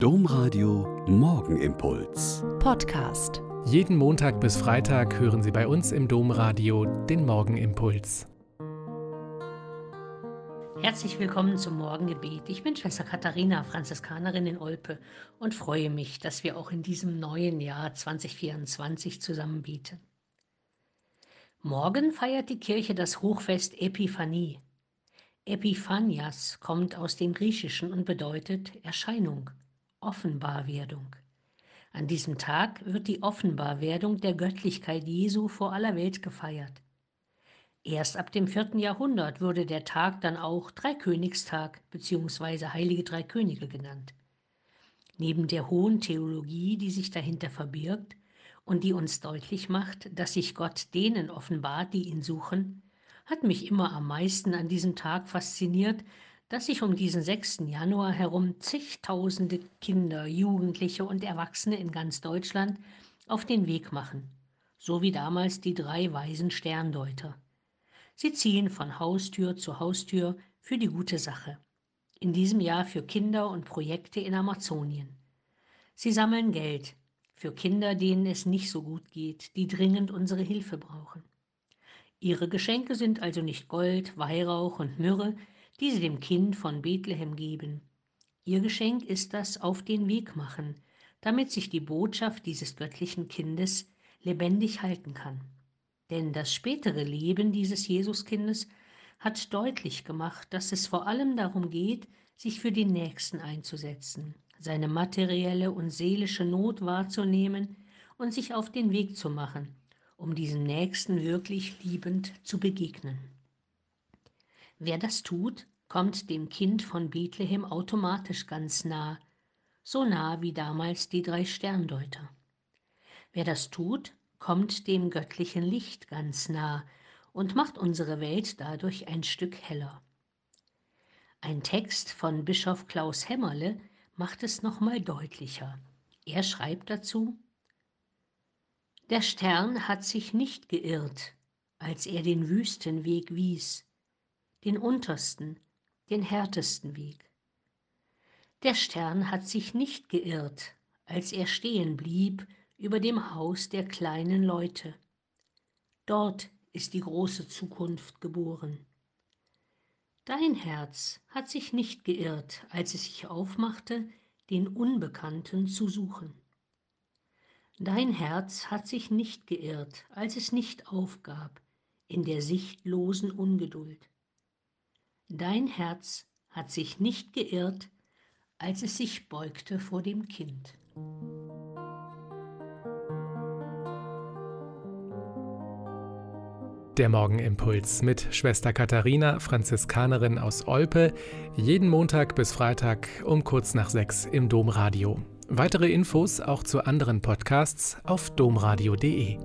Domradio Morgenimpuls. Podcast. Jeden Montag bis Freitag hören Sie bei uns im Domradio den Morgenimpuls. Herzlich willkommen zum Morgengebet. Ich bin Schwester Katharina, Franziskanerin in Olpe und freue mich, dass wir auch in diesem neuen Jahr 2024 zusammen beten. Morgen feiert die Kirche das Hochfest Epiphanie. Epiphanias kommt aus dem Griechischen und bedeutet Erscheinung. Offenbarwerdung. An diesem Tag wird die Offenbarwerdung der Göttlichkeit Jesu vor aller Welt gefeiert. Erst ab dem vierten Jahrhundert wurde der Tag dann auch Dreikönigstag bzw. Heilige Drei Könige genannt. Neben der hohen Theologie, die sich dahinter verbirgt und die uns deutlich macht, dass sich Gott denen offenbart, die ihn suchen, hat mich immer am meisten an diesem Tag fasziniert, dass sich um diesen 6. Januar herum zigtausende Kinder, Jugendliche und Erwachsene in ganz Deutschland auf den Weg machen, so wie damals die drei weisen Sterndeuter. Sie ziehen von Haustür zu Haustür für die gute Sache. In diesem Jahr für Kinder und Projekte in Amazonien. Sie sammeln Geld für Kinder, denen es nicht so gut geht, die dringend unsere Hilfe brauchen. Ihre Geschenke sind also nicht Gold, Weihrauch und Myrrhe, die sie dem Kind von Bethlehem geben. Ihr Geschenk ist das Auf den Weg machen, damit sich die Botschaft dieses göttlichen Kindes lebendig halten kann. Denn das spätere Leben dieses Jesuskindes hat deutlich gemacht, dass es vor allem darum geht, sich für den Nächsten einzusetzen, seine materielle und seelische Not wahrzunehmen und sich auf den Weg zu machen, um diesem Nächsten wirklich liebend zu begegnen. Wer das tut, kommt dem Kind von Bethlehem automatisch ganz nah, so nah wie damals die drei Sterndeuter. Wer das tut, kommt dem göttlichen Licht ganz nah und macht unsere Welt dadurch ein Stück heller. Ein Text von Bischof Klaus Hämmerle macht es nochmal deutlicher. Er schreibt dazu, Der Stern hat sich nicht geirrt, als er den Wüstenweg wies, den untersten, den härtesten Weg. Der Stern hat sich nicht geirrt, als er stehen blieb über dem Haus der kleinen Leute. Dort ist die große Zukunft geboren. Dein Herz hat sich nicht geirrt, als es sich aufmachte, den Unbekannten zu suchen. Dein Herz hat sich nicht geirrt, als es nicht aufgab in der sichtlosen Ungeduld. Dein Herz hat sich nicht geirrt, als es sich beugte vor dem Kind. Der Morgenimpuls mit Schwester Katharina, Franziskanerin aus Olpe, jeden Montag bis Freitag um kurz nach sechs im Domradio. Weitere Infos auch zu anderen Podcasts auf domradio.de.